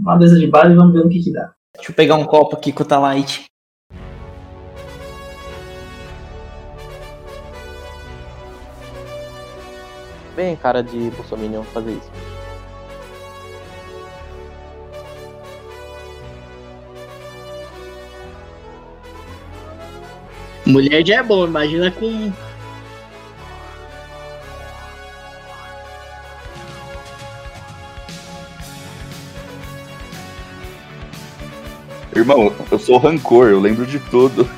uma mesa de bar e vamos ver o que que dá. Deixa eu pegar um copo aqui com o Talite. Bem cara de Bolsominion fazer isso. Mulher já é bom, imagina com. Irmão, eu sou rancor, eu lembro de tudo.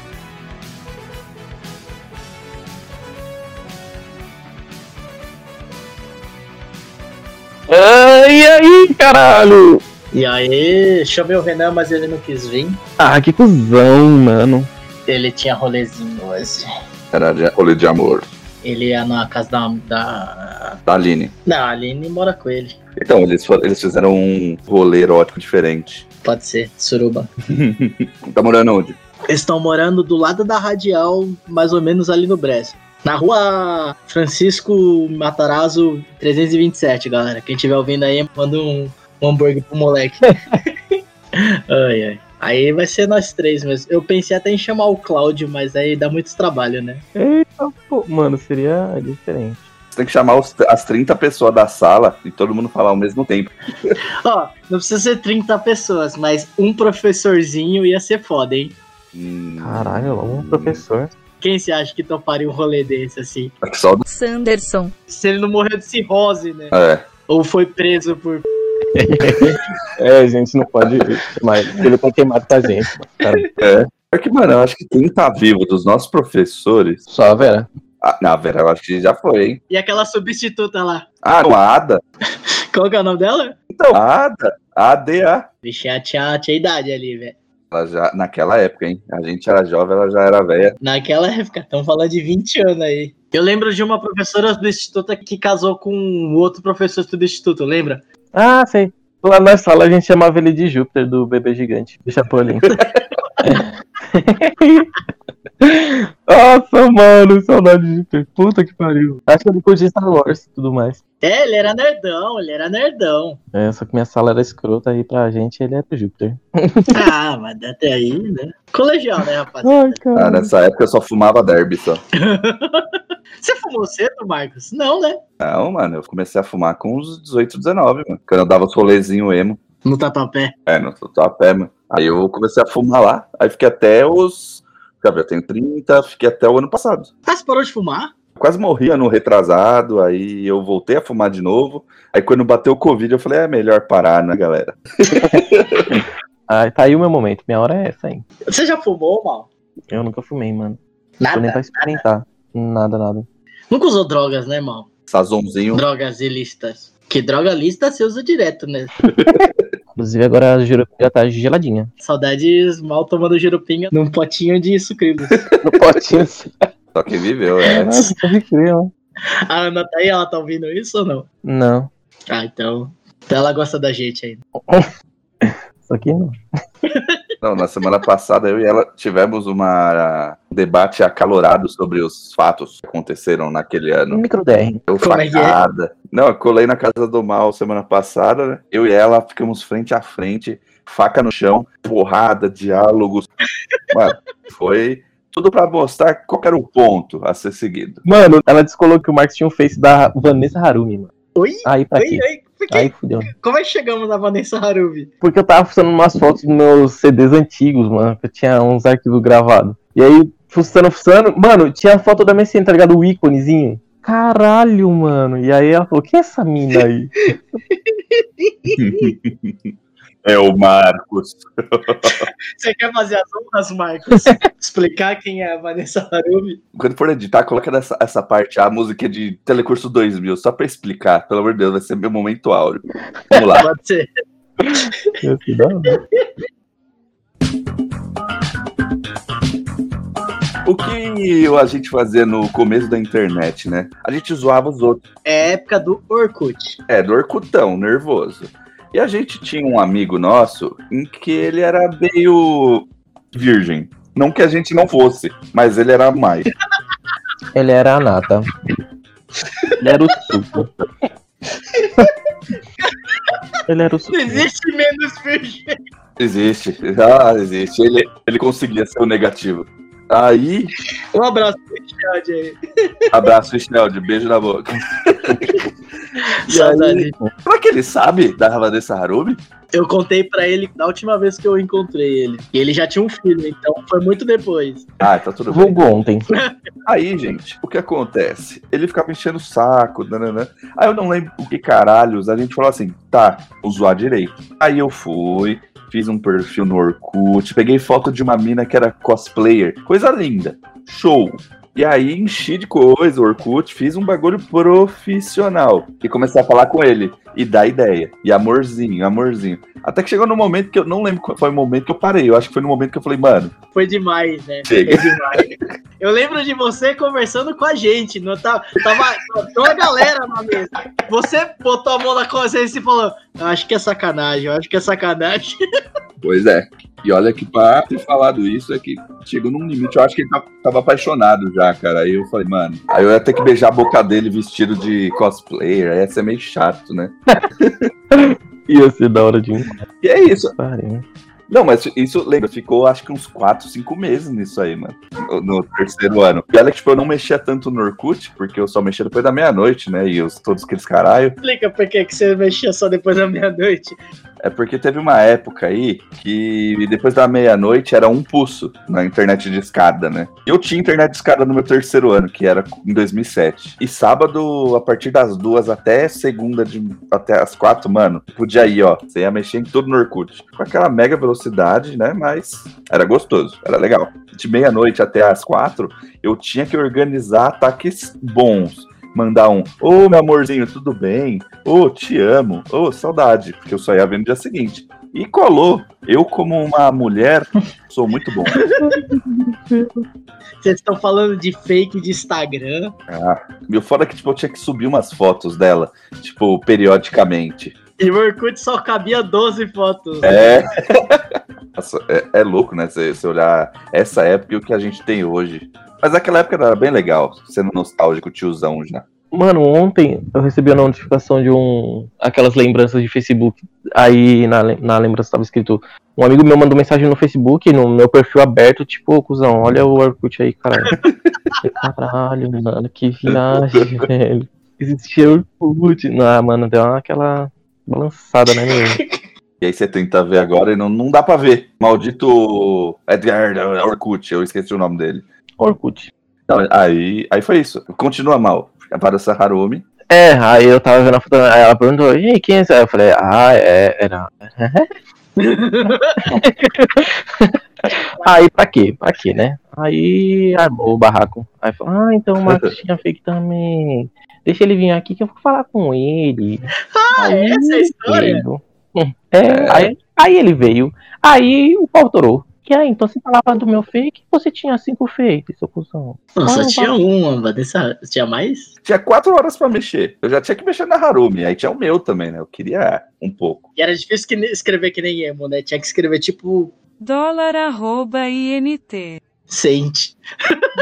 Ai, aí, caralho! E aí, chamei o Renan, mas ele não quis vir. Ah, que cuzão, mano. Ele tinha rolezinho hoje. Era de- rolê de amor. Ele ia na casa da. da... Da Aline. Não, a Aline mora com ele. Então, eles, eles fizeram um rolê erótico diferente. Pode ser, suruba. Tá morando onde? Eles estão morando do lado da radial, mais ou menos ali no Brest. Na rua Francisco Matarazzo 327, galera. Quem estiver ouvindo aí, manda um, um hambúrguer pro moleque. ai, ai. Aí vai ser nós três mesmo. Eu pensei até em chamar o Cláudio, mas aí dá muito trabalho, né? Eita, pô, mano, seria diferente. Você tem que chamar os- as 30 pessoas da sala e todo mundo falar ao mesmo tempo. Ó, não precisa ser 30 pessoas, mas um professorzinho ia ser foda, hein? Hum, Caralho, logo um professor. Quem você acha que toparia um rolê desse, assim? só do... Sanderson. Se ele não morreu de cirrose, né? É. Ou foi preso por. É, a gente não pode chamar ele, tá queimado com a gente. mano. Cara, É. É que, mano, eu acho que quem tá vivo dos nossos professores. só a Vera. Ah, não, Vera, eu acho que já foi, hein? E aquela substituta lá. Ah, a Ada. Qual que é o nome dela? Então, a Ada. A ADA. Vixe, ela tinha, tinha idade ali, velho. Ela já, naquela época, hein? A gente era jovem, ela já era velha. Naquela época, estamos falando de 20 anos aí. Eu lembro de uma professora substituta que casou com um outro professor substituto, lembra? Ah, sei. Lá na sala a gente chamava ele de Júpiter, do bebê gigante, do Chapolin. Nossa, mano, saudade de Júpiter. Puta que pariu. Acho que ele curtia Star Wars e tudo mais. É, ele era nerdão, ele era nerdão. É, só que minha sala era escrota aí pra gente, ele era Júpiter. Ah, mas até aí, né? Colegial, né, rapaziada? Ai, Ah, cara. nessa época eu só fumava derby só. Você fumou cedo, Marcos? Não, né? Não, mano, eu comecei a fumar com uns 18, 19, mano. Quando eu dava os rolezinhos emo. No tatuapé. É, no tatuapé, mano. Aí eu comecei a fumar lá. Aí fiquei até os. Deixa eu ver, eu tenho 30, fiquei até o ano passado. Ah, você parou de fumar? Quase morri ano retrasado, aí eu voltei a fumar de novo. Aí quando bateu o Covid, eu falei, é melhor parar, né, galera? Ah, tá aí o meu momento. Minha hora é essa aí. Você já fumou, mal? Eu nunca fumei, mano. Tô nem Nada. pra experimentar. Nada, nada. Nunca usou drogas, né, mal? Sazonzinho. Drogas ilícitas. Que droga lícita você usa direto, né? Inclusive agora a jurupinga tá geladinha. Saudades mal tomando jurupinga num potinho de sucrilhos. No potinho. Só que viveu, é. Ó. A Ana tá aí, ela tá ouvindo isso ou não? Não. Ah, então. Então ela gosta da gente ainda. Isso aqui não. Não, na semana passada eu e ela tivemos uma, um debate acalorado sobre os fatos que aconteceram naquele ano. Micro DR. Eu é é? facada. Não, eu colei na casa do mal semana passada, né? Eu e ela ficamos frente a frente, faca no chão, porrada, diálogos. Mano, foi tudo pra mostrar qual era o ponto a ser seguido. Mano, ela descolou que o Marcos tinha um face da Vanessa Harumi, mano. Oi? Aí pra Oi, quê? oi, por quê? Aí fudeu. Como é que chegamos na Vanessa Haruvi? Porque eu tava fuçando umas fotos dos meus CDs antigos, mano. Que eu tinha uns arquivos gravados. E aí, fuçando, fuçando. Mano, tinha a foto da MSN, tá ligado? O íconezinho. Caralho, mano. E aí ela falou: que é essa mina aí? É o Marcos. Você quer fazer as honras, Marcos? Explicar quem é a Vanessa Haruvi? Quando for editar, coloca nessa essa parte a música de Telecurso 2000, só pra explicar. Pelo amor de Deus, vai ser meu momento áureo. Vamos lá. Pode ser. Né? O que a gente fazia no começo da internet, né? A gente zoava os outros. É época do Orkut. É, do Orkutão, nervoso. E a gente tinha um amigo nosso em que ele era meio virgem. Não que a gente não fosse, mas ele era mais. Ele era a nata. Ele era o suco. Ele era o Não sujeito. existe menos virgem. Existe. Ah, existe. Ele, ele conseguia ser o negativo. Aí, Um abraço pro aí. abraço, Schneld, beijo na boca. E Saudade. Será que ele sabe da Vanessa Harumi? Eu contei pra ele da última vez que eu encontrei ele. E ele já tinha um filho, então foi muito depois. Ah, tá tudo bem. Vulgo ontem. Aí, gente, o que acontece? Ele ficava enchendo o saco, nananã. Aí eu não lembro o que caralhos. A gente falou assim, tá, vou zoar direito. Aí eu fui, fiz um perfil no Orkut, peguei foto de uma mina que era cosplayer. Coisa linda. Show. E aí enchi de coisa o Orkut, fiz um bagulho profissional. E comecei a falar com ele. E dar ideia. E amorzinho, amorzinho. Até que chegou no momento que eu não lembro qual foi o momento que eu parei. Eu acho que foi no momento que eu falei, mano, Foi demais, né? Chega. Foi demais. Eu lembro de você conversando com a gente. Não tava, tava toda a galera na mesa. Você botou a mão na consciência e falou: Eu acho que é sacanagem, eu acho que é sacanagem. Pois é. E olha que pra ter falado isso é que chegou num limite. Eu acho que ele tava apaixonado já, cara. Aí eu falei, mano. Aí eu ia ter que beijar a boca dele vestido de cosplayer. Aí ia ser meio chato, né? Ia ser da hora de um. E é isso. Não, mas isso, lembra, ficou acho que uns 4, 5 meses nisso aí, mano. No, no terceiro ano. E olha que, tipo, eu não mexia tanto no Orkut, porque eu só mexia depois da meia-noite, né? E os, todos aqueles caralho. Explica por que que você mexia só depois da meia-noite. É porque teve uma época aí que depois da meia-noite era um pulso na internet de escada, né? Eu tinha internet de escada no meu terceiro ano, que era em 2007. E sábado, a partir das duas até segunda, de, até as quatro, mano, podia ir, ó. Você ia mexer em tudo no Orkut. Com aquela mega velocidade, né? Mas era gostoso, era legal. De meia-noite até as quatro, eu tinha que organizar ataques bons mandar um Ô meu amorzinho, tudo bem? Ô, te amo. Ô, saudade, porque eu só ia ver no dia seguinte. E colou. Eu, como uma mulher, sou muito bom. Vocês estão falando de fake de Instagram. Ah, meu foda é que tipo, eu tinha que subir umas fotos dela, tipo, periodicamente. E o Orkut só cabia 12 fotos. É. Nossa, é, é louco, né? Você olhar essa época e o que a gente tem hoje. Mas aquela época era bem legal, sendo nostálgico, tiozão já. Mano, ontem eu recebi a notificação de um. aquelas lembranças de Facebook. Aí na, na lembrança tava escrito. Um amigo meu mandou mensagem no Facebook, no meu perfil aberto, tipo, ô cuzão, olha o Orkut aí, caralho. Caralho, mano, que viagem, velho. Existia Orkut. Ah, mano, deu aquela balançada, né, meu? E aí você tenta ver agora e não, não dá pra ver. Maldito Edgar Orkut, eu esqueci o nome dele. Orkut. Não, aí, aí foi isso. Continua mal. Para o Harumi. É, aí eu tava vendo a foto, aí ela perguntou, e aí, quem é? Aí eu falei, ah, é, era. aí pra quê? Pra quê, né? Aí armou o barraco. Aí falou, ah, então o Marcos tinha fake também. Deixa ele vir aqui que eu vou falar com ele. Ah, Aí essa é a história? É, Aí, aí ele veio. Aí o pau torou. Que aí, então você falava do meu fake, você tinha cinco fakes, seu cuzão. Nossa, Ah, tinha um, Vanessa. Tinha mais? Tinha quatro horas pra mexer. Eu já tinha que mexer na Harumi. Aí tinha o meu também, né? Eu queria um pouco. E era difícil que escrever que nem emo, né? Tinha que escrever tipo Dólar arroba INT. sente.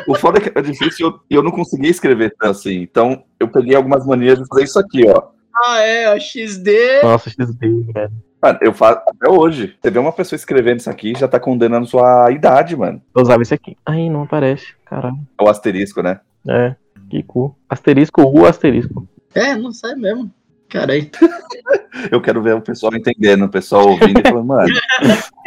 O foda é que era difícil e eu, e eu não conseguia escrever tanto assim. Então eu peguei algumas manias de fazer isso aqui, ó. Ah, é, a XD. Nossa, XD, velho. Mano, eu faço até hoje. Você vê uma pessoa escrevendo isso aqui já tá condenando sua idade, mano. Eu usava esse aqui. Aí não aparece, caralho. É o asterisco, né? É, que cu. Asterisco, U, asterisco. É, não sai mesmo. Caralho. Eu quero ver o pessoal entendendo, o pessoal ouvindo e falando, mano,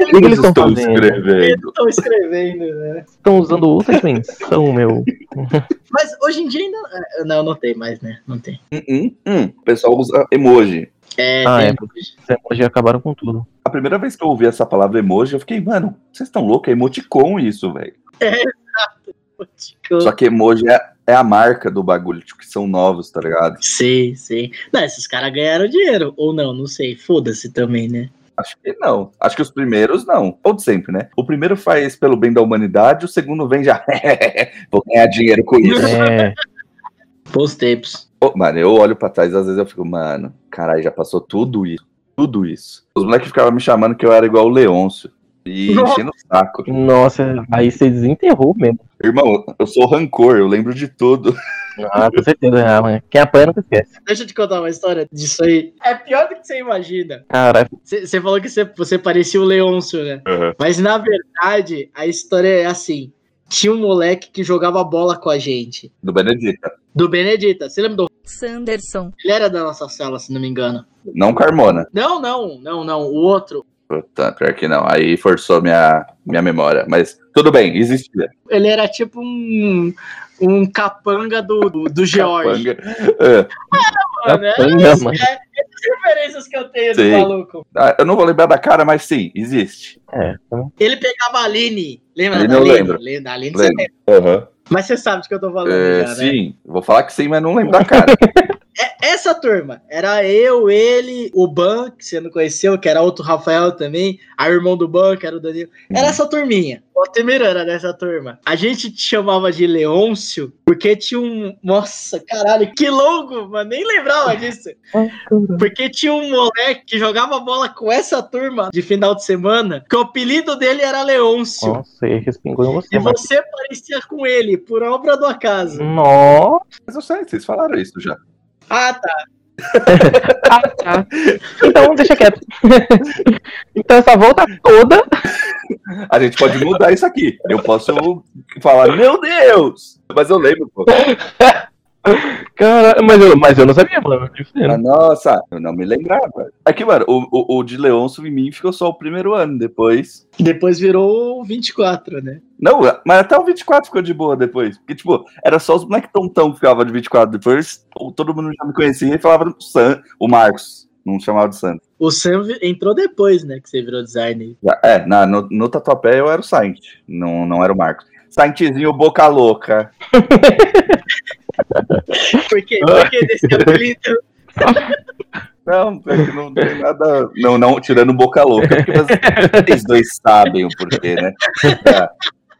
O que, que eles estão fazendo? escrevendo. Estou escrevendo, né? Estão usando outra dimensão, meu. Mas hoje em dia ainda. é, Não, não tem mais, né? Não tem. Hum, hum, hum. O pessoal usa emoji. É, Ah, é. Os emojis acabaram com tudo. A primeira vez que eu ouvi essa palavra emoji, eu fiquei, mano, vocês estão loucos? É emoticon isso, velho. Tipo, Só que emoji é, é a marca do bagulho, tipo, que são novos, tá ligado? Sei, sei. Não, esses caras ganharam dinheiro. Ou não, não sei. Foda-se também, né? Acho que não. Acho que os primeiros não. Ou de sempre, né? O primeiro faz pelo bem da humanidade, o segundo vem já. Vou ganhar dinheiro com isso. É, Bons tempos. Ô, mano, eu olho pra trás, às vezes eu fico, mano, caralho, já passou tudo isso. Tudo isso. Os moleques ficavam me chamando que eu era igual o Leôncio. E Nossa. enchendo o saco. nossa, aí você desenterrou mesmo. Irmão, eu sou rancor, eu lembro de tudo. Ah, com certeza, ah, mano. Quem apanha nunca esquece. Deixa eu te contar uma história disso aí. É pior do que você imagina. Caralho. Você falou que você, você parecia o Leôncio, né? Uhum. Mas na verdade, a história é assim. Tinha um moleque que jogava bola com a gente. Do Benedita. Do Benedita. Você lembra do. Sanderson. Ele era da nossa sala, se não me engano. Não Carmona. Não, não, não, não. O outro. Puta, pior que não. Aí forçou minha, minha memória. Mas tudo bem, existia. Ele era tipo um. Um capanga do, do, do George. Capanga. É. Mano, é, Capanga, mano. é essas referências que eu tenho do Sim. maluco. Ah, eu não vou lembrar da cara, mas sim, existe. É, então, Ele pegava a Aline. Lembra Aline da eu Aline? lembro. Lembra da Aline? Você Lembro. lembra. Uhum. Mas você sabe de que eu tô falando É, já, né? sim, vou falar que sim, mas não lembro da cara. Essa turma, era eu, ele, o Ban, que você não conheceu, que era outro Rafael também, a irmão do Ban, que era o Danilo. Era essa turminha. O Altemir era dessa turma. A gente te chamava de Leôncio, porque tinha um. Nossa, caralho, que longo, mano. Nem lembrava disso. Porque tinha um moleque que jogava bola com essa turma de final de semana, que o apelido dele era Leôncio. nossa, aí respingou em você, E você parecia com ele, por obra do acaso. Nossa, mas eu sei, vocês falaram isso já. Ah, tá. ah, tá. Então, deixa quieto. então, essa volta toda. A gente pode mudar isso aqui. Eu posso falar, meu Deus! Mas eu lembro, pô. Cara, mas eu, mas eu não sabia, mano. Ah, Nossa, eu não me lembrava. Aqui, mano, o, o, o de Leôncio em mim ficou só o primeiro ano, depois. Depois virou 24, né? Não, mas até o 24 ficou de boa depois. Porque, tipo, era só os moleques tontão que ficavam de 24. Depois todo mundo já me conhecia e falava do Sam, o Marcos. Não chamava de Santos. O Sam entrou depois, né? Que você virou designer. É, na, no, no Tatuapé eu era o Saint, não, não era o Marcos. Saintzinho boca louca. Por que desse apelido? Não, é não tem nada. Não, não, tirando boca louca, vocês dois sabem o porquê, né? Ah,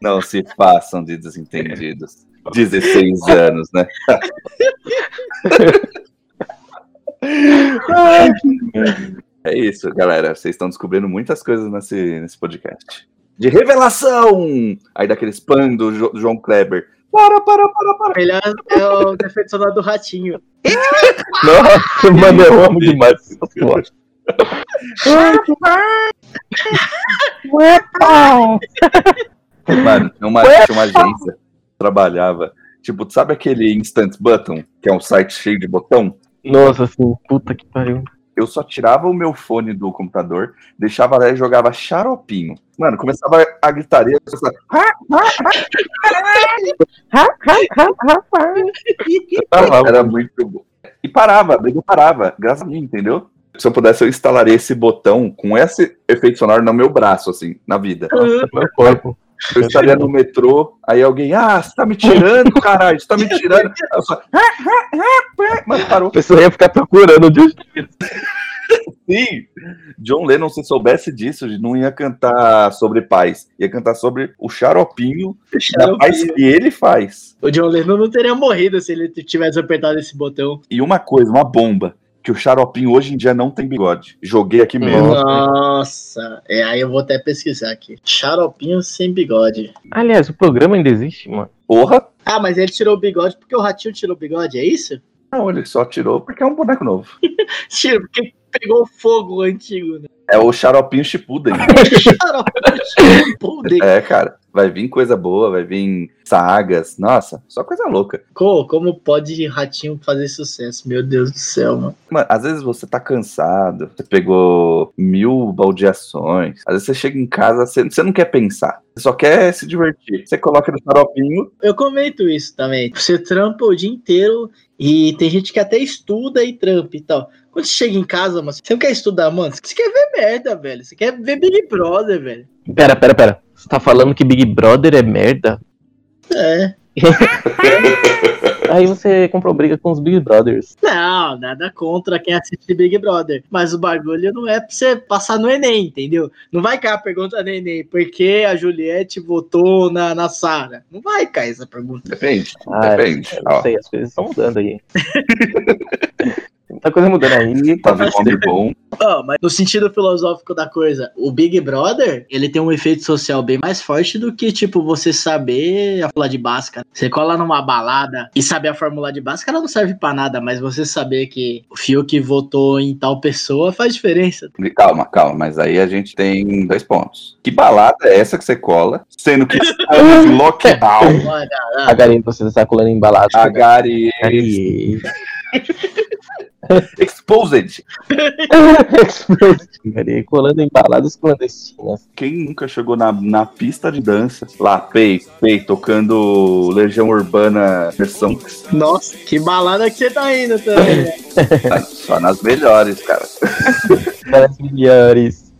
Não se façam de desentendidos. 16 anos, né? É isso, galera. Vocês estão descobrindo muitas coisas nesse, nesse podcast. De revelação! Aí daquele spam do, Jo- João Kleber. Para, para, para, para. Melhor é o defeito sonoro do ratinho. Nossa, mano, eu amo demais essa porra. Mano, tinha uma, tinha uma agência que trabalhava. Tipo, sabe aquele Instant Button, que é um site cheio de botão? Nossa, assim, puta que pariu. Eu só tirava o meu fone do computador, deixava lá e jogava xaropinho. Mano, começava a gritaria. começava, Era muito bom. E parava, briga parava, graças a mim, entendeu? Se eu pudesse, eu instalaria esse botão com esse efeito sonoro no meu braço, assim, na vida. Nossa, meu corpo. Eu estaria no metrô, aí alguém, ah, você tá me tirando, caralho, você tá me tirando. Aí eu só, mano, parou. A pessoa ia ficar procurando de onde Sim, John Lennon, se soubesse disso, não ia cantar sobre paz, ia cantar sobre o xaropinho da paz que ele faz. O John Lennon não teria morrido se ele tivesse apertado esse botão. E uma coisa, uma bomba, que o xaropinho hoje em dia não tem bigode. Joguei aqui mesmo. Nossa. É, aí eu vou até pesquisar aqui. Xaropinho sem bigode. Aliás, o programa ainda existe, mano. Porra! Ah, mas ele tirou o bigode porque o ratinho tirou o bigode, é isso? Não, ele só tirou porque é um boneco novo. Tira, porque pegou fogo antigo, né? É o xaropinho Shippuden. É, cara. Vai vir coisa boa, vai vir sagas. Nossa, só coisa louca. Co- Como pode ratinho fazer sucesso? Meu Deus do céu, mano. Mano, às vezes você tá cansado, você pegou mil baldeações, às vezes você chega em casa, você, você não quer pensar, você só quer se divertir. Você coloca no xaropinho, Eu comento isso também. Você trampa o dia inteiro e tem gente que até estuda e trampa e tal. Quando você chega em casa, mano, você não quer estudar, mano. Você quer ver merda, velho. Você quer ver Big Brother, velho. Pera, pera, pera. Você tá falando que Big Brother é merda? É. Aí você comprou briga com os Big Brothers. Não, nada contra quem assiste Big Brother. Mas o bagulho não é pra você passar no Enem, entendeu? Não vai cair a pergunta no Enem, por que a Juliette votou na, na Sara? Não vai cair essa pergunta. depende, Ah, depende. Eu sei, as coisas estão mudando aí. muita coisa mudando aí. Tá vendo homem bom. Ó, mas no sentido filosófico da coisa, o Big Brother, ele tem um efeito social bem mais forte do que, tipo, você saber a fórmula de Bhaskara. Você cola numa balada e saber a fórmula de Bhaskara não serve pra nada, mas você saber que o Fiuk votou em tal pessoa faz diferença. Calma, calma, mas aí a gente tem dois pontos. Que balada é essa que você cola? Sendo que estamos em lockdown. Olha, A galinha você está colando embalado. A Gary Exposed. Gari colando embaladas clandestinas. Quem nunca chegou na, na pista de dança, lá, Pei, Pei, tocando Legião Urbana versão Nossa, que balada que você tá indo também. né? tá só nas melhores, cara. Para milhares.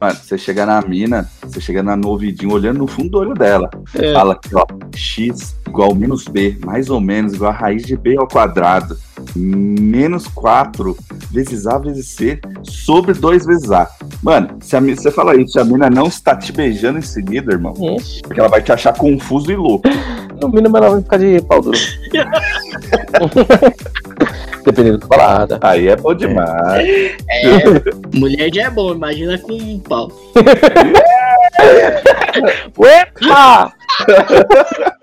Mano, você chega na mina, você chega na no ouvidinho, olhando no fundo do olho dela. É. Fala aqui, ó, x igual menos b, mais ou menos igual a raiz de b ao quadrado, menos 4 vezes a vezes c sobre 2 vezes a. Mano, se a, você fala isso, se a mina não está te beijando em seguida, irmão, Ixi, porque ela vai te achar confuso e louco. no mínimo ela vai ficar de pau duro. Dependendo da balada. Aí é bom demais. É, mulher já é bom, imagina com pau. Uepa!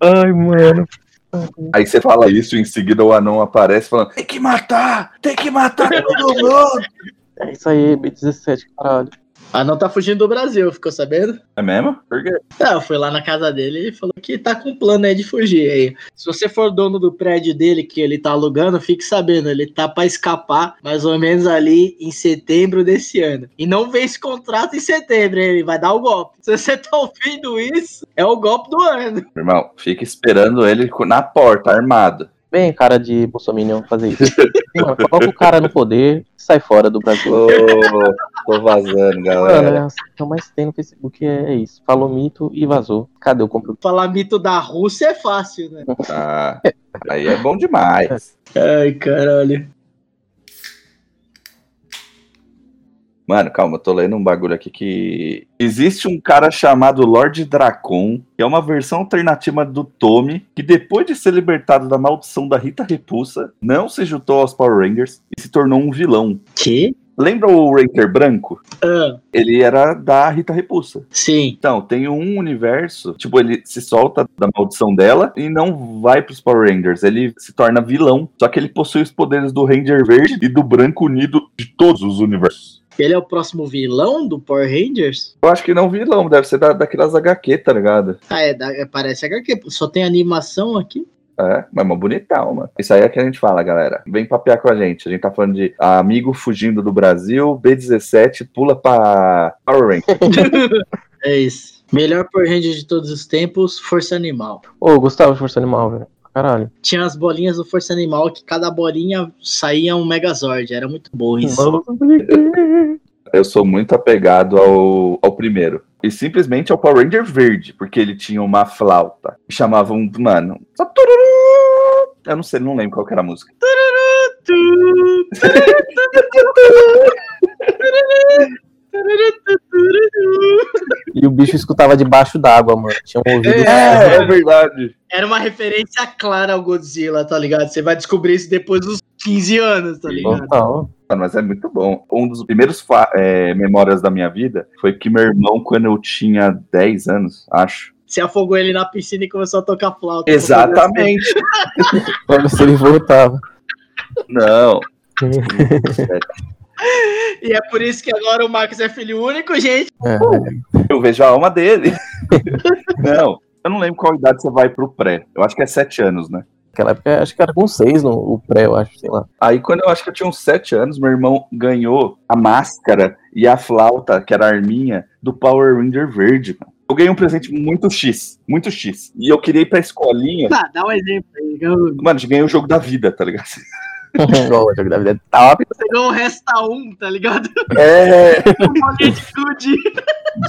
Ai, mano. Aí você fala isso e em seguida o anão aparece falando: tem que matar, tem que matar todo mundo. É isso aí, B17, caralho. Ah, não tá fugindo do Brasil, ficou sabendo? É mesmo? Por quê? Não, eu fui lá na casa dele e falou que tá com plano aí de fugir aí. Se você for dono do prédio dele que ele tá alugando, fique sabendo, ele tá pra escapar mais ou menos ali em setembro desse ano. E não vê esse contrato em setembro, ele vai dar o golpe. Se você tá ouvindo isso, é o golpe do ano. Irmão, fica esperando ele na porta, armado. Bem, cara de Bolsonaro fazer isso. Mano, coloca o cara no poder e sai fora do Brasil. Ô, tô vazando, Mano, galera. é, o que mais tem no Facebook é isso. Falou mito e vazou. Cadê o computador? Falar mito da Rússia é fácil, né? Ah, aí é bom demais. Ai, caralho. Mano, calma, eu tô lendo um bagulho aqui que. Existe um cara chamado Lord Dracon, que é uma versão alternativa do Tommy, que depois de ser libertado da maldição da Rita Repulsa, não se juntou aos Power Rangers e se tornou um vilão. Que? Lembra o Ranger branco? Ah, Ele era da Rita Repulsa. sim. Então, tem um universo, tipo, ele se solta da maldição dela e não vai pros Power Rangers. Ele se torna vilão. Só que ele possui os poderes do Ranger Verde e do Branco Unido de todos os universos. Ele é o próximo vilão do Power Rangers? Eu acho que não vilão, deve ser da, daquelas HQ, tá ligado? Ah, é, da- é parece HQ. Só tem animação aqui. É, mas é uma bonitão, mano. Isso aí é que a gente fala, galera. Vem papear com a gente. A gente tá falando de amigo fugindo do Brasil, B17 pula pra Power Ranger. É isso. Melhor Power Ranger de todos os tempos, Força Animal. Ô, Gustavo de Força Animal, velho. Caralho. Tinha as bolinhas do Força Animal que cada bolinha saía um Megazord. Era muito bom isso. Eu sou muito apegado ao, ao primeiro. E simplesmente ao Power Ranger verde, porque ele tinha uma flauta. E chamavam, mano. Eu não sei, não lembro qual que era a música. E o bicho escutava debaixo d'água, mano. Tinha um ouvido. É. é verdade. Era uma referência clara ao Godzilla, tá ligado? Você vai descobrir isso depois dos 15 anos, tá ligado? Total. Mano, mas é muito bom. Um dos primeiros é, memórias da minha vida foi que meu irmão, quando eu tinha 10 anos, acho. Você afogou ele na piscina e começou a tocar flauta. Exatamente. Ver se ele voltava. Não. E é por isso que agora o Marcos é filho único, gente. É. Eu vejo a alma dele. Não. Eu não lembro qual idade você vai pro pré. Eu acho que é 7 anos, né? Naquela época, acho que era com seis no o pré, eu acho, sei lá. Aí, quando eu acho que eu tinha uns 7 anos, meu irmão ganhou a máscara e a flauta, que era a arminha, do Power Ranger verde, mano. Eu ganhei um presente muito X, muito X. E eu queria ir pra escolinha. Tá, dá um exemplo aí. Mano, eu ganhei o jogo da vida, tá ligado? Igual o jogo da vida é top. Você ganhou o Resta 1, tá ligado? É, Bolinha de gude.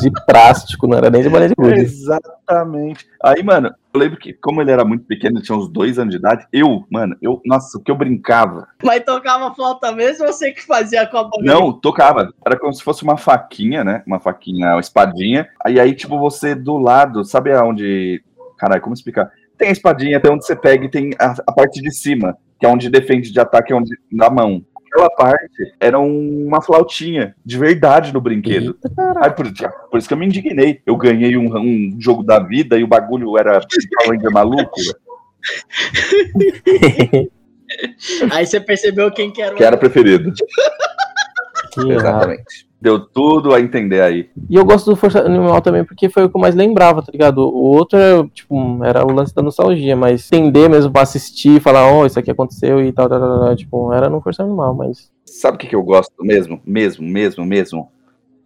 De plástico, não era nem de bolinha de gude. exatamente. Aí, mano, eu lembro que, como ele era muito pequeno, ele tinha uns dois anos de idade, eu, mano, eu, nossa, o que eu brincava. Mas tocava flauta mesmo ou você que fazia com a bolinha? Não, tocava. Era como se fosse uma faquinha, né? Uma faquinha, uma espadinha. Aí, aí, tipo, você do lado, sabe aonde. Caralho, como explicar? Tem a espadinha até onde você pega e tem a, a parte de cima. Que é onde defende de ataque, é onde na mão. Aquela parte era um- uma flautinha de verdade no brinquedo. Aí, por, por isso que eu me indignei. Eu ganhei um, um jogo da vida e o bagulho era Power Ranger maluco. Aí você percebeu quem que era o. Que era preferido. Que errado. Exatamente. Deu tudo a entender aí. E eu gosto do Força Animal também porque foi o que eu mais lembrava, tá ligado? O outro era, tipo, era o lance da nostalgia, mas entender mesmo pra assistir, falar, ó, isso aqui aconteceu e tal, tal, tal, tal, tipo, era no Força Animal, mas. Sabe o que, que eu gosto mesmo? Mesmo, mesmo, mesmo?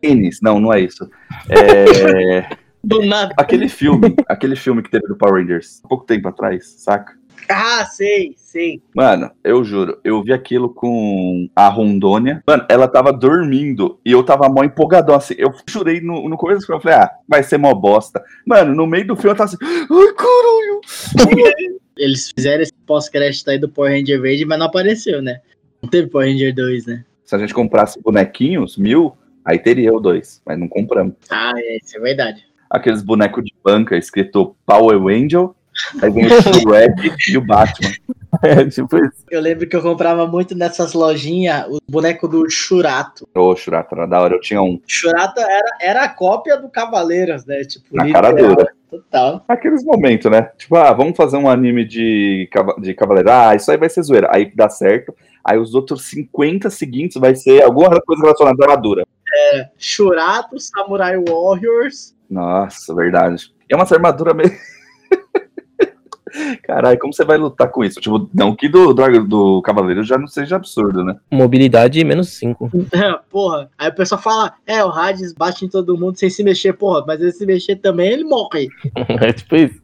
Tênis. Não, não é isso. É. Do nada. Aquele filme, aquele filme que teve do Power Rangers, há pouco tempo atrás, saca? Ah, sei, sei. Mano, eu juro, eu vi aquilo com a Rondônia. Mano, ela tava dormindo e eu tava mó empolgadão, assim. Eu jurei no, no começo do filme, eu falei, ah, vai ser mó bosta. Mano, no meio do filme eu tava assim, ai, caralho. Eles fizeram esse pós-crédito aí do Power Ranger Verde, mas não apareceu, né? Não teve Power Ranger 2, né? Se a gente comprasse bonequinhos, mil, aí teria o dois, mas não compramos. Ah, é, isso é verdade. Aqueles bonecos de banca escrito Power Angel, aí vem o Shrek e o Batman. É, tipo isso. Eu lembro que eu comprava muito nessas lojinhas o boneco do Churato. Ô, Shurata, era da hora, eu tinha um Churato era, era a cópia do Cavaleiros, né? Tipo, na literal, cara dura. Total. Aqueles momentos, né? Tipo, ah, vamos fazer um anime de, de cavaleiro. Ah, isso aí vai ser zoeira. Aí dá certo. Aí os outros 50 seguintes vai ser alguma coisa relacionada à armadura. Churato, Samurai Warriors. Nossa, verdade. É uma armadura meio. Caralho, como você vai lutar com isso? Tipo, não que do, do, do Cavaleiro já não seja absurdo, né? Mobilidade menos 5. porra. Aí o pessoal fala: é, o Hades bate em todo mundo sem se mexer, porra. Mas ele se mexer também, ele morre. é tipo isso.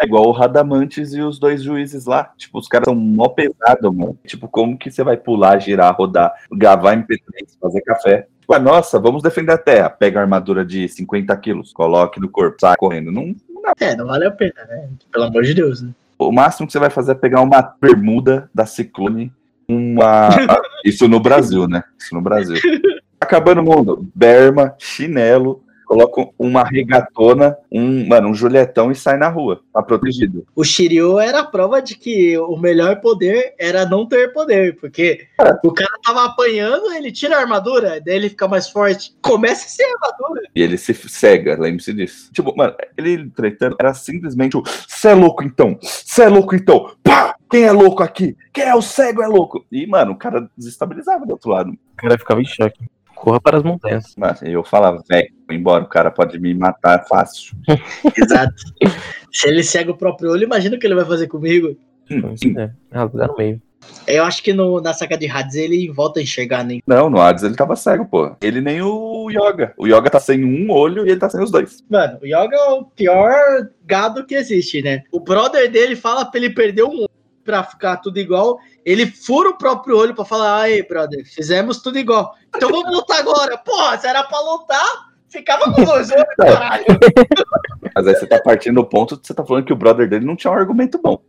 É igual o Radamantes e os dois juízes lá. Tipo, os caras são mó pesados, mano. Tipo, como que você vai pular, girar, rodar, gravar MP3, fazer café? Tipo, ah, nossa, vamos defender a terra. Pega a armadura de 50 quilos, coloque no corpo, sai correndo. Não, É, não vale a pena, né? Pelo amor de Deus, né? o máximo que você vai fazer é pegar uma bermuda da Ciclone, uma. Isso no Brasil, né? Isso no Brasil. Acabando o mundo. Berma, chinelo, coloca uma regatona, um, mano, um Julietão e sai na rua. Tá protegido. O Shiryu era a prova de que o melhor poder era não ter poder, porque o cara tava apanhando, ele tira a armadura, daí ele fica mais forte. Começa sem armadura. E ele se cega, lembre-se disso. Tipo, mano, ele tretando era simplesmente o. Cê é louco então! Cê é louco então! Pá! Quem é louco aqui? Quem é o cego é louco! E, mano, o cara desestabilizava do outro lado. O cara ficava em choque. Corra para as montanhas. Mano, e eu falava, velho, embora, o cara pode me matar fácil. Exato. Se ele cega o próprio olho, imagina o que ele vai fazer comigo. Hum, É, rasgar no meio. Eu acho que no, na saca de Hades ele volta a enxergar, né? Não, no Hades ele tava cego, pô. Ele nem o Yoga. O Yoga tá sem um olho e ele tá sem os dois. Mano, o Yoga é o pior gado que existe, né? O brother dele fala pra ele perder um pra ficar tudo igual. Ele fura o próprio olho pra falar, aí, brother, fizemos tudo igual. Então vamos lutar agora. Porra, se era pra lutar, ficava com dois olhos, caralho. Mas aí você tá partindo do ponto de você tá falando que o brother dele não tinha um argumento bom.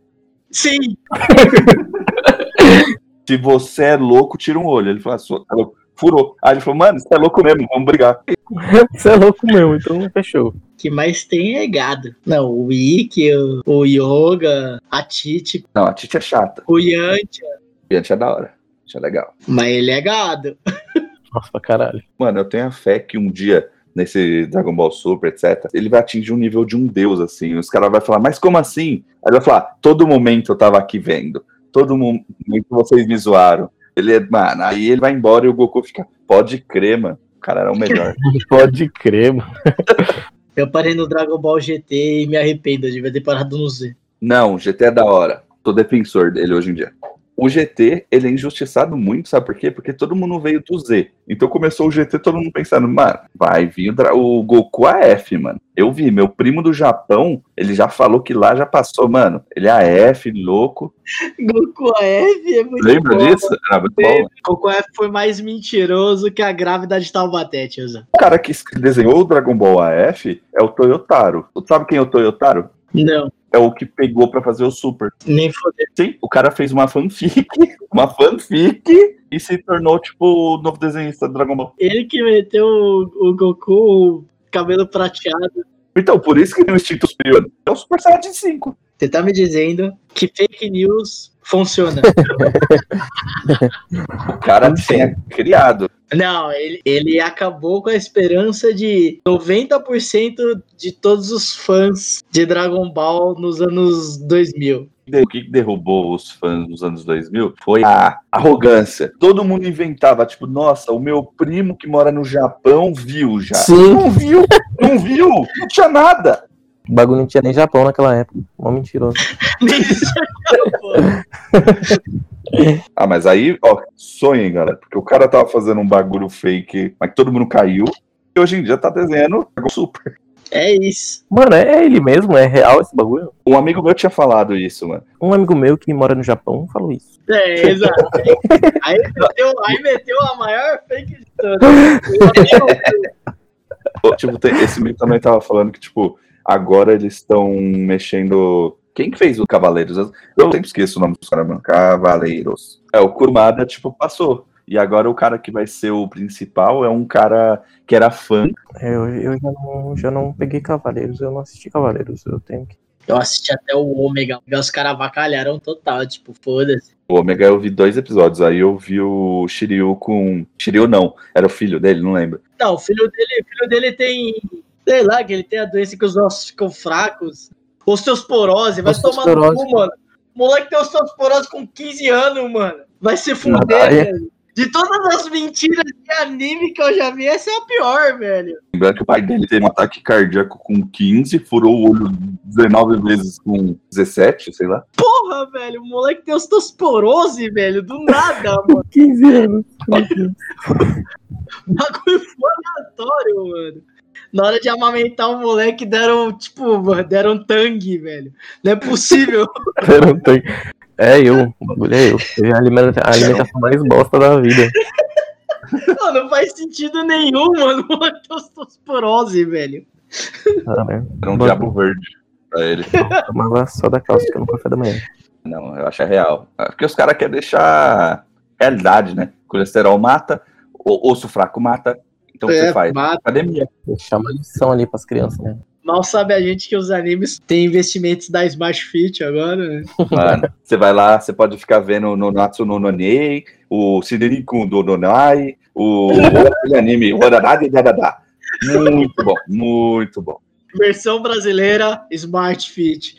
Sim, Se você é louco, tira um olho. Ele falou, ah, tá. Furou. Aí ele falou, mano, você é louco mesmo, vamos brigar. Você é louco mesmo, então fechou. O que mais tem é gado. Não, o Ikki, o, o Yoga, a Titi, Não, a Titi é chata. o Yantia, E antes é da hora. Isso é legal. mas ele é gado. Nossa, pra caralho. Mano, eu tenho a fé que um dia, nesse Dragon Ball Super, etc., ele vai atingir um nível de um deus, assim. Os caras vão falar, mas como assim? Aí ele vai falar, todo momento eu tava aqui vendo. Todo momento vocês me zoaram. Ele é, mano, aí ele vai embora e o Goku fica, pode crer, mano. O cara era o melhor. Pode crer, mano. Eu parei no Dragon Ball GT e me arrependo, devia ter parado no Z. Não, GT é da hora. Tô defensor dele hoje em dia. O GT, ele é injustiçado muito, sabe por quê? Porque todo mundo veio do Z. Então começou o GT, todo mundo pensando, mano, vai vir o, o Goku AF, mano. Eu vi, meu primo do Japão, ele já falou que lá já passou, mano. Ele é AF, louco. Goku AF é muito Lembra bom. disso? Era muito bom. Goku AF foi mais mentiroso que a grávida de Taubaté, tioza. O cara que es- desenhou o Dragon Ball AF é o Toyotaro. Sabe quem é o Toyotaro? Não, É o que pegou pra fazer o Super. nem foder. Sim, o cara fez uma fanfic, uma fanfic, e se tornou, tipo, o novo desenhista do Dragon Ball. Ele que meteu o, o Goku cabelo prateado. Então, por isso que tem o instinto superior. É o Super Saiyajin 5. Você tá me dizendo que fake news funciona. O cara tinha criado. Não, ele, ele acabou com a esperança de 90% de todos os fãs de Dragon Ball nos anos 2000. O que derrubou os fãs dos anos 2000 foi a arrogância. Todo mundo inventava, tipo, nossa, o meu primo que mora no Japão viu já. Sim. Não viu, não viu, não tinha nada. O bagulho não tinha nem Japão naquela época. Mó mentiroso. Nem. Ah, mas aí, ó, sonhem, galera, porque o cara tava fazendo um bagulho fake, mas que todo mundo caiu, e hoje em dia tá desenhando Dragon Super. É isso. Mano, é ele mesmo? É real esse bagulho? Um amigo meu tinha falado isso, mano. Um amigo meu que mora no Japão falou isso. É, exato. Aí meteu, aí meteu a maior fake de todas. Tipo, tem- esse amigo também tava falando que, tipo, agora eles estão mexendo. Quem que fez o Cavaleiros? Eu sempre esqueço o nome dos caras, mano. Cavaleiros. É, o Kurumada, tipo, passou. E agora o cara que vai ser o principal é um cara que era fã. Eu, eu já, não, já não peguei Cavaleiros, eu não assisti Cavaleiros, eu tenho que. Eu assisti até o Ômega. Os caras avacalharam total, tipo, foda-se. O Omega eu vi dois episódios. Aí eu vi o Shiryu com. Shiryu não, era o filho dele, não lembro. Não, o filho dele, o filho dele tem. Sei lá, que ele tem a doença que os ossos ficam fracos. Osteosporose, vai tomar no cu, mano. O moleque tem osteosporose com 15 anos, mano. Vai se fuder, Caralho. velho. De todas as mentiras de anime que eu já vi, essa é a pior, velho. Lembrando que o pai dele teve um ataque cardíaco com 15, furou o olho 19 vezes com 17, sei lá. Porra, velho, o moleque tem osteosporose, velho, do nada, mano. 15 anos. Bagulho aleatório, mano. Na hora de amamentar o moleque, deram, tipo, deram tangue, velho. Não é possível. Não tenho. É eu, o bagulho é eu. A alimentação mais bosta da vida. Não, não faz sentido nenhum, mano. Tem osteosporose, velho. Era um Bagulho. diabo verde pra ele. tomava só da cáustica no café da manhã. Não, eu acho é real. É Porque os caras querem deixar realidade, né? Colesterol mata, osso fraco mata. Então o que É, você faz? mata. Academia. Uma lição ali pras crianças, né? Mal sabe a gente que os animes têm investimentos da Smart Fit agora, né? Mano, você vai lá, você pode ficar vendo no Natsu no Nonei, o Sideriku do Nonai, o anime, o Horadada e Dadada. Muito bom, muito bom. Versão brasileira, Smart Fit.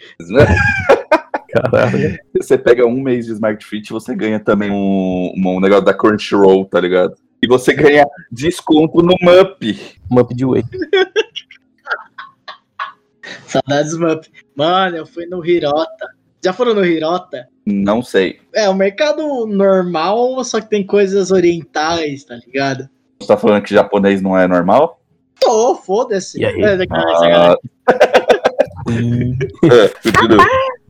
Caralho. Você pega um mês de Smart Fit, você ganha também um, um negócio da Crunchyroll, tá ligado? E você ganha desconto no MUP. Mup de whey. Saudades Mup. Mano, eu fui no Hirota. Já foram no Hirota? Não sei. É, o mercado normal, só que tem coisas orientais, tá ligado? Você tá falando que japonês não é normal? Tô, foda-se. E aí? É, sacanagem. Ah, é, continua.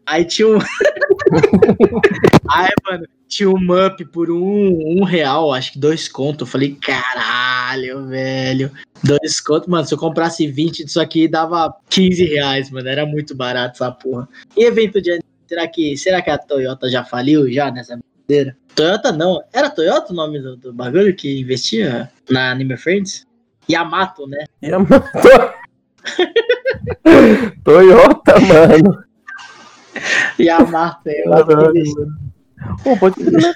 Aí tinha um. Aí, mano, tinha um Mup por um, um real, acho que dois conto. Eu falei, caralho, velho. Dois conto, mano. Se eu comprasse 20 disso aqui, dava 15 reais, mano. Era muito barato essa porra. E evento de será que, será que a Toyota já faliu já nessa brincadeira? Toyota não. Era Toyota o nome do, do bagulho que investia na Anime Friends? Yamato, né? Yamato. Toyota, mano. Caralho, investiu. mano. Pô, pode ser né?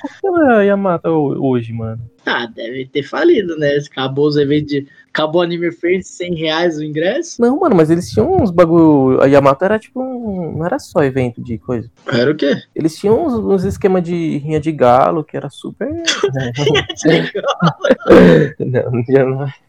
É a Yamato ho- hoje, mano? Ah, deve ter falido, né? Acabou os eventos de. Acabou o Anime Friends, 100 reais o ingresso. Não, mano, mas eles tinham uns bagulho. A Yamato era tipo um. Não era só evento de coisa. Era o quê? Eles tinham uns, uns esquemas de rinha de galo que era super. não, não tinha não. Tava japonês.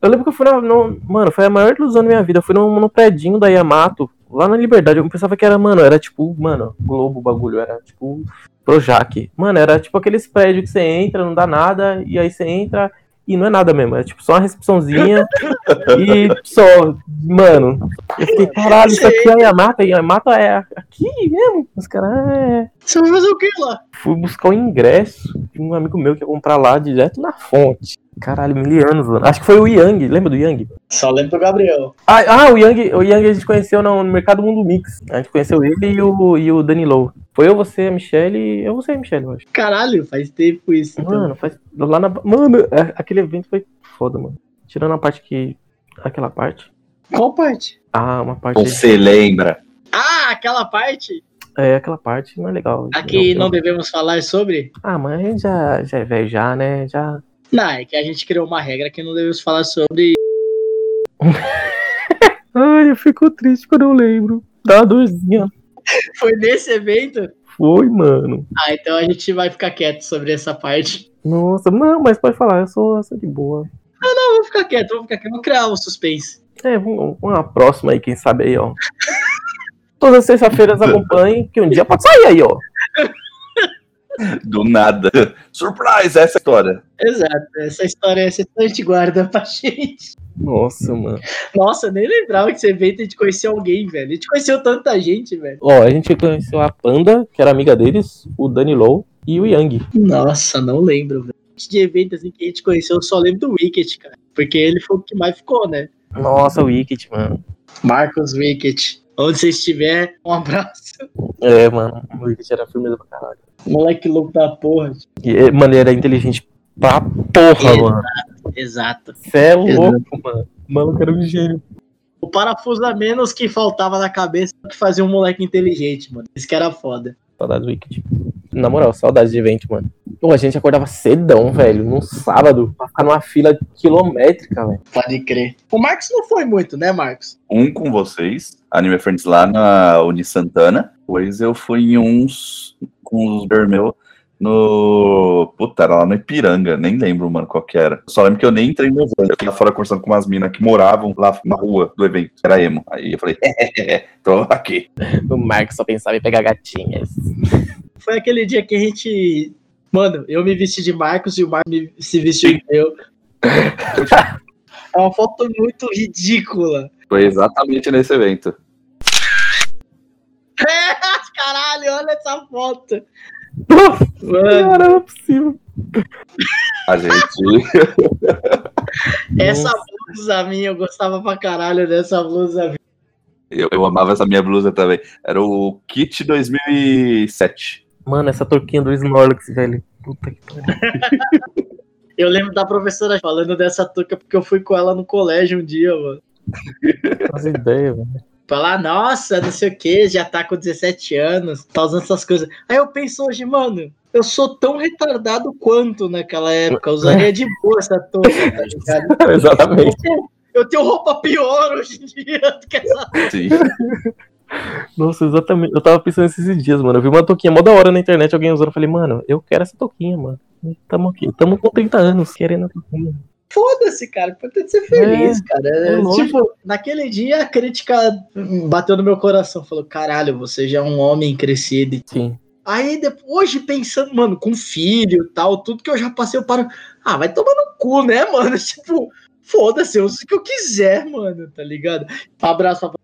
Eu lembro que eu fui na. no- mano, foi a maior ilusão da minha vida. Eu fui no, no predinho da Yamato, lá na Liberdade. Eu pensava que era, mano, era tipo, mano, Globo o bagulho. Era tipo Projac. Mano, era tipo aqueles prédios que você entra, não dá nada, e aí você entra e não é nada mesmo. É tipo só uma recepçãozinha e só. Mano, eu fiquei, caralho, isso aqui é a Yamato. A Yamato é aqui mesmo? Os caras, é. Você vai fazer o que lá? Fui buscar o ingresso de um amigo meu que ia comprar lá direto na fonte. Caralho, mil anos, mano. Acho que foi o Yang, lembra do Yang? Só lembro do Gabriel. Ah, ah, o Yang, o Yang a gente conheceu no, Mercado Mundo Mix. A gente conheceu ele e o, e o Danilo. Foi eu, você, a Michelle. Eu, você a Michelle, eu acho. Caralho, faz tempo isso. então. Mano, faz. Lá na. Mano, é, aquele evento foi foda, mano. Tirando a parte que. Aquela parte. Qual parte? Ah, uma parte. Você lembra? Ah, aquela parte? É, aquela parte não é legal. Aqui não eu- devemos falar sobre. Ah, mas a gente já, já é velho já, né? Já. Não, é que a gente criou uma regra que não devemos falar sobre. Ai, eu fico triste quando eu lembro. Dá uma dorzinha. Foi nesse evento? Foi, mano. Ah, então a gente vai ficar quieto sobre essa parte. Nossa, não, mas pode falar, eu sou, eu sou de boa. Não, vou ficar quieto, vou ficar quieto, vou criar um suspense. É, vamos- uma próxima aí, quem sabe aí, ó. Todas as sextas-feiras acompanhem, que um dia pode sair aí, ó. Do nada. Surprise, essa é história. Exato, essa história essa a gente guarda pra gente. Nossa, mano. Nossa, eu nem lembrava que esse evento a gente conheceu alguém, velho. A gente conheceu tanta gente, velho. Ó, a gente conheceu a Panda, que era amiga deles, o Dani Low e o Yang. Nossa, não lembro, velho. De evento assim que a gente conheceu, eu só lembro do Wicket, cara. Porque ele foi o que mais ficou, né? Nossa, o Wicked, mano. Marcos Wicket. Onde você estiver, um abraço. É, mano, o Wicked era firmeza pra caralho. Moleque louco da porra. E, mano, ele era inteligente pra porra, Ele- mano. Exato. Você é louco, mano. O maluco era um gênio. O parafuso a menos que faltava na cabeça que fazia um moleque inteligente, mano. Isso que era foda. Saudades do Wicked. Na moral, saudades de evento, mano. Pô, a gente acordava cedão, velho, num sábado, pra ficar numa fila quilométrica, velho. Pode crer. O Marcos não foi muito, né, Marcos? Um com vocês, Anime Friends lá na Uni Santana. Depois eu fui em uns com os meu no. Puta, era lá no Ipiranga, nem lembro, mano, qual que era. Só lembro que eu nem entrei no evento. Eu fiquei lá fora conversando com umas minas que moravam lá na rua do evento. Era emo. Aí eu falei, é, tô aqui. O Marcos só pensava em pegar gatinhas. Foi aquele dia que a gente. Mano, eu me vesti de Marcos e o Marcos se vestiu de eu. É uma foto muito ridícula. Foi exatamente nesse evento. Caralho, olha essa foto. Nossa, Mano, cara, não é possível. A gente. essa blusa minha, eu gostava pra caralho dessa blusa minha. Eu, eu amava essa minha blusa também. Era o Kit 2007. Mano, essa touquinha do Snorlax, velho. Puta que pariu. Eu lembro da professora falando dessa touca porque eu fui com ela no colégio um dia, mano. Faz ideia, velho. Falar, nossa, não sei o que, já tá com 17 anos, tá usando essas coisas. Aí eu penso hoje, mano, eu sou tão retardado quanto naquela época. Eu usaria de boa essa touca, tá ligado? Exatamente. Eu tenho, roupa pior hoje em dia do que essa. Sim. Nossa, exatamente. Eu tava pensando esses dias, mano. Eu vi uma touquinha mó da hora na internet, alguém usando. Eu falei, mano, eu quero essa touquinha, mano. Tamo aqui, tamo com 30 anos, querendo a touquinha. Foda-se, cara. Importante ser feliz, cara. é tipo, naquele dia a crítica bateu no meu coração. Falou, caralho, você já é um homem crescido. Sim. Aí depois, hoje pensando, mano, com filho e tal, tudo que eu já passei, eu paro. Ah, vai tomar no cu, né, mano? Tipo, foda-se, eu uso o que eu quiser, mano, tá ligado? Abraço pra.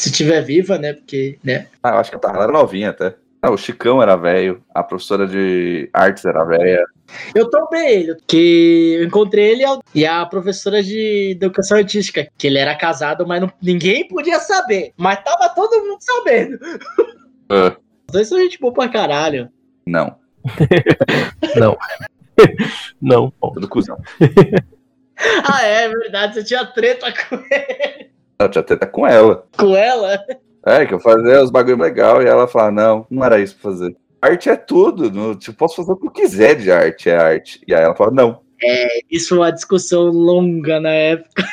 Se tiver viva, né? Porque, né? Ah, eu acho que a Tarla era novinha até. Ah, o Chicão era velho, a professora de artes era velha. Eu tombei ele, que eu encontrei ele e a professora de educação artística, que ele era casado, mas não- ninguém podia saber. Mas tava todo mundo sabendo. Ah, Os dois são gente boa pra caralho. não, Não, pô. tudo cuzão. Ah, é verdade, você tinha treta com, Eu tinha treta com ela. com ela. É, que eu fazia os bagulho legal e ela falava, não, não era isso pra fazer. Arte é tudo, não, tipo, posso fazer o que eu quiser de arte, é arte. E aí ela fala, não. Isso foi uma discussão longa na época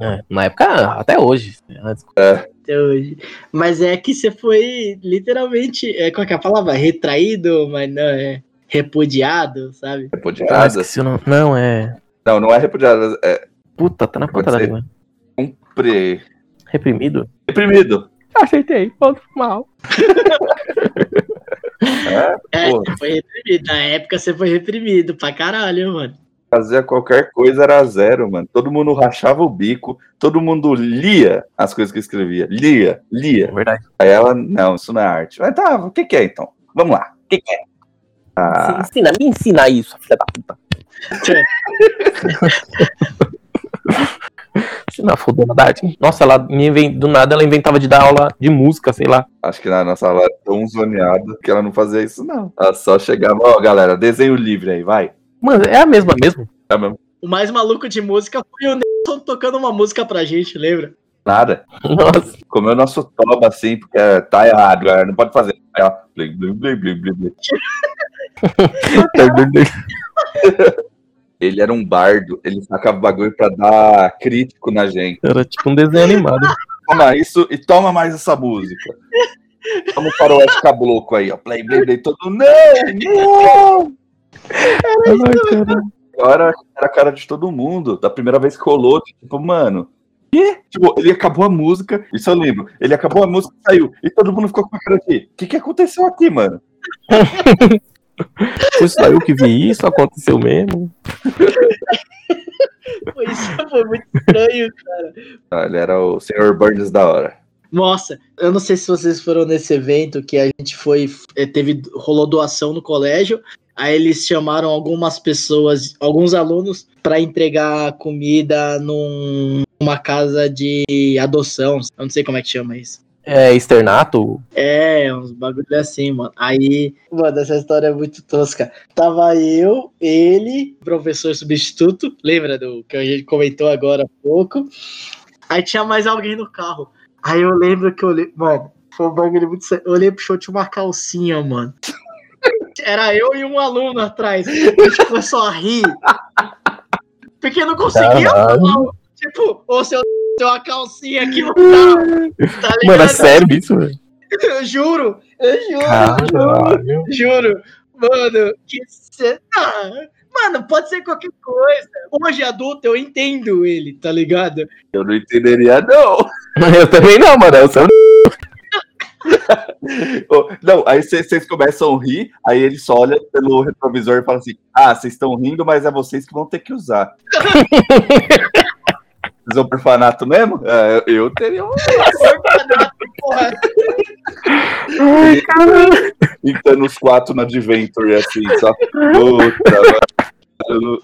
É, na época, até hoje. Antes- até hoje. Mas é que você foi literalmente, é, qual que é a palavra? Retraído, mas não é repudiado, sabe? Ah, Repudiada. esqueci o nome. Não, é. Não, não é repudiada, é Puta, tá na ponta da língua. pre... Reprimido? reprimido. Aceitei, ponto mal. É, você foi reprimido. Na época você foi reprimido pra caralho, mano. Fazia qualquer coisa era zero, mano. Todo mundo rachava o bico, todo mundo lia as coisas que eu escrevia. Lia, É lia. verdade. Aí ela, não, isso não é arte. Mas tá, o que que é então? Vamos lá, o que que é? Ah, Ensina, me ensina isso, filha da puta. Da arte. Nossa, ela me do nada ela inventava de dar aula de música, sei lá. acho que na nossa aula era tão zoneada que ela não fazia isso, não. Ela só chegava, ó, galera, desenho livre aí, vai. Mano, é a mesma mesmo? É mesmo. O mais maluco de música foi o Nelson tocando uma música pra gente, lembra? Nada. Nossa. Comeu nosso toba assim, porque é, tá errado, galera. Não pode fazer. Aí, blim, blim, blim, blim, blim. Ele era um bardo, ele sacava bagulho pra dar crítico na gente. Era tipo um desenho animado. Toma isso e toma mais essa música. Toma o faroeste cabloco aí, ó. Play, play, play, todo. Não! Não! Ai, cara. Agora era a cara de todo mundo. Da primeira vez que rolou, tipo, mano. Quê? Tipo, ele acabou a música, isso eu lembro. Ele acabou a música e saiu. E todo mundo ficou com a cara aqui. O que, que aconteceu aqui, mano? Foi só eu que vi isso, aconteceu mesmo. Pô, Isso foi muito estranho, cara. Ah, ele era o Sr. Burns da hora. Nossa, eu não sei se vocês foram nesse evento que a gente foi, eh, teve, rolou doação no colégio. Aí eles chamaram algumas pessoas, alguns alunos, para entregar comida num- numa casa de adoção. Eu não sei como é que chama isso. É, externato? É, uns bagulho assim, mano. Aí, mano, essa história é muito tosca. Tava eu, ele, professor substituto, lembra do que a gente comentou agora há pouco? Aí tinha mais alguém no carro. Aí eu lembro que eu olhei, mano, foi um bagulho muito sério. Eu olhei pro show, tinha uma calcinha, mano. Era eu e um aluno atrás. A gente começou a rir. Porque não conseguia falar. Tipo, ô seu tem uma calcinha aqui no carro. Tá? Mano, é sério isso, velho? Eu juro, eu juro, juro, Caralho. juro. Mano, que cê... ah, Mano, pode ser qualquer coisa. Hoje adulto eu entendo ele, tá ligado? Eu não entenderia, não. Eu também não, mano. é seu Ô, Não, aí cê- vocês começam a rir, aí ele só olha pelo retrovisor e fala assim: Ah, vocês estão rindo, mas é vocês que vão ter que usar. Vocês vão orfanato mesmo? É, eu teria um. Orfanato, porra. Ai, caralho. Então, os quatro na Adventure, assim, só. Puta, mano.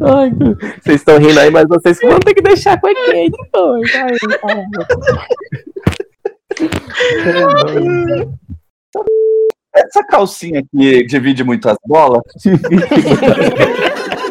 Ai, vocês estão rindo aí, mas vocês vão ter que deixar com a quente depois. Ai, caralho. Essa calcinha aqui divide muito as bolas?